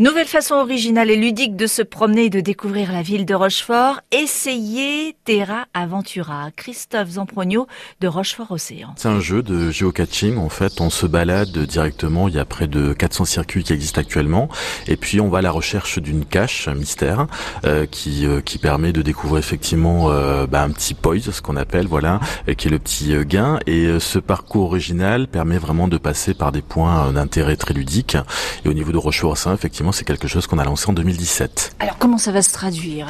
Nouvelle façon originale et ludique de se promener et de découvrir la ville de Rochefort. Essayez Terra Aventura. Christophe Zamprogno de Rochefort Océan. C'est un jeu de géocaching. En fait, on se balade directement. Il y a près de 400 circuits qui existent actuellement. Et puis, on va à la recherche d'une cache mystère euh, qui euh, qui permet de découvrir effectivement euh, bah, un petit poise, ce qu'on appelle, voilà, qui est le petit gain. Et ce parcours original permet vraiment de passer par des points d'intérêt très ludiques. Et au niveau de Rochefort Océan, effectivement, c'est quelque chose qu'on a lancé en 2017. Alors comment ça va se traduire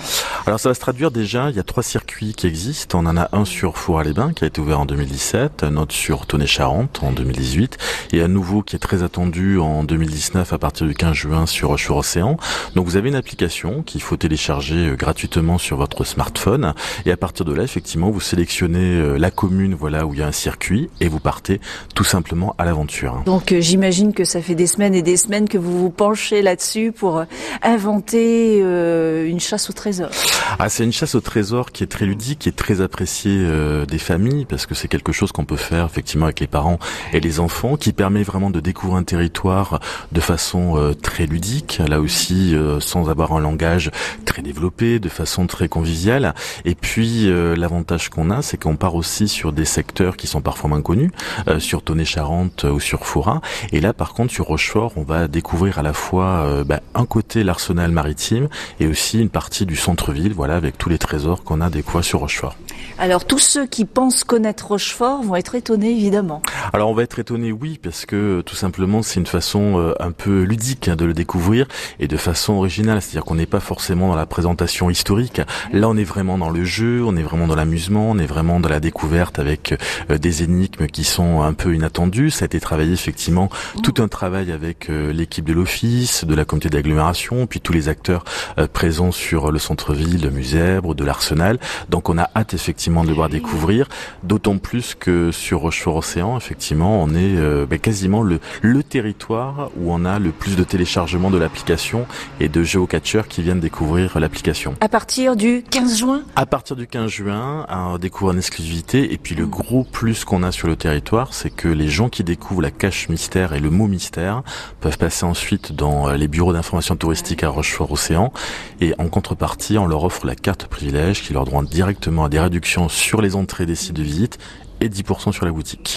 Alors ça va se traduire déjà, il y a trois circuits qui existent. On en a un sur Four-à-les-Bains qui a été ouvert en 2017, un autre sur Tonnet-Charente en 2018 et un nouveau qui est très attendu en 2019 à partir du 15 juin sur Rochefort Océan. Donc vous avez une application qu'il faut télécharger euh, gratuitement sur votre smartphone et à partir de là effectivement vous sélectionnez euh, la commune voilà où il y a un circuit et vous partez tout simplement à l'aventure. Donc euh, j'imagine que ça fait des semaines et des semaines que vous vous penchez là-dessus pour euh, inventer euh, une chasse au trésor. Ah, c'est une chasse au trésor qui est très ludique, qui est très appréciée euh, des familles parce que c'est quelque chose qu'on peut faire effectivement avec les parents et les enfants, qui permet vraiment de découvrir un territoire de façon très ludique, là aussi sans avoir un langage très développé, de façon très conviviale. Et puis l'avantage qu'on a, c'est qu'on part aussi sur des secteurs qui sont parfois moins connus, sur Tonnet-Charente ou sur Foura. Et là, par contre, sur Rochefort, on va découvrir à la fois euh, bah, un côté l'arsenal maritime et aussi une partie du centre-ville, voilà, avec tous les trésors qu'on a des quoi sur Rochefort. Alors tous ceux qui pensent connaître Rochefort vont être étonnés évidemment. Alors on va être étonnés, oui, parce que tout simplement c'est une façon euh, un peu ludique hein, de le découvrir et de façon originale, c'est-à-dire qu'on n'est pas forcément dans la présentation historique. Là on est vraiment dans le jeu, on est vraiment dans l'amusement, on est vraiment dans la découverte avec euh, des énigmes qui sont un peu inattendues. Ça a été travaillé effectivement tout un travail avec l'équipe de l'office, de la comité d'agglomération, puis tous les acteurs euh, présents sur le centre-ville, de Musèbre, de l'Arsenal. Donc on a hâte effectivement de le voir découvrir, d'autant plus que sur Rochefort-Océan, effectivement, on est euh, ben, quasiment le, le territoire où on a le plus de téléchargements de l'application et de géocatcheurs qui viennent découvrir l'application. À partir du 15 juin? À partir du 15 juin, on découvre en exclusivité. Et puis le gros plus qu'on a sur le territoire, c'est que les gens qui découvrent la cache mystère et le mot mystère peuvent passer ensuite dans euh, les bureaux d'information touristique à Rochefort-Océan. Et en contrepartie, on leur offre la carte privilège qui leur donne directement à des réductions sur les entrées des sites de visite et 10% sur la boutique.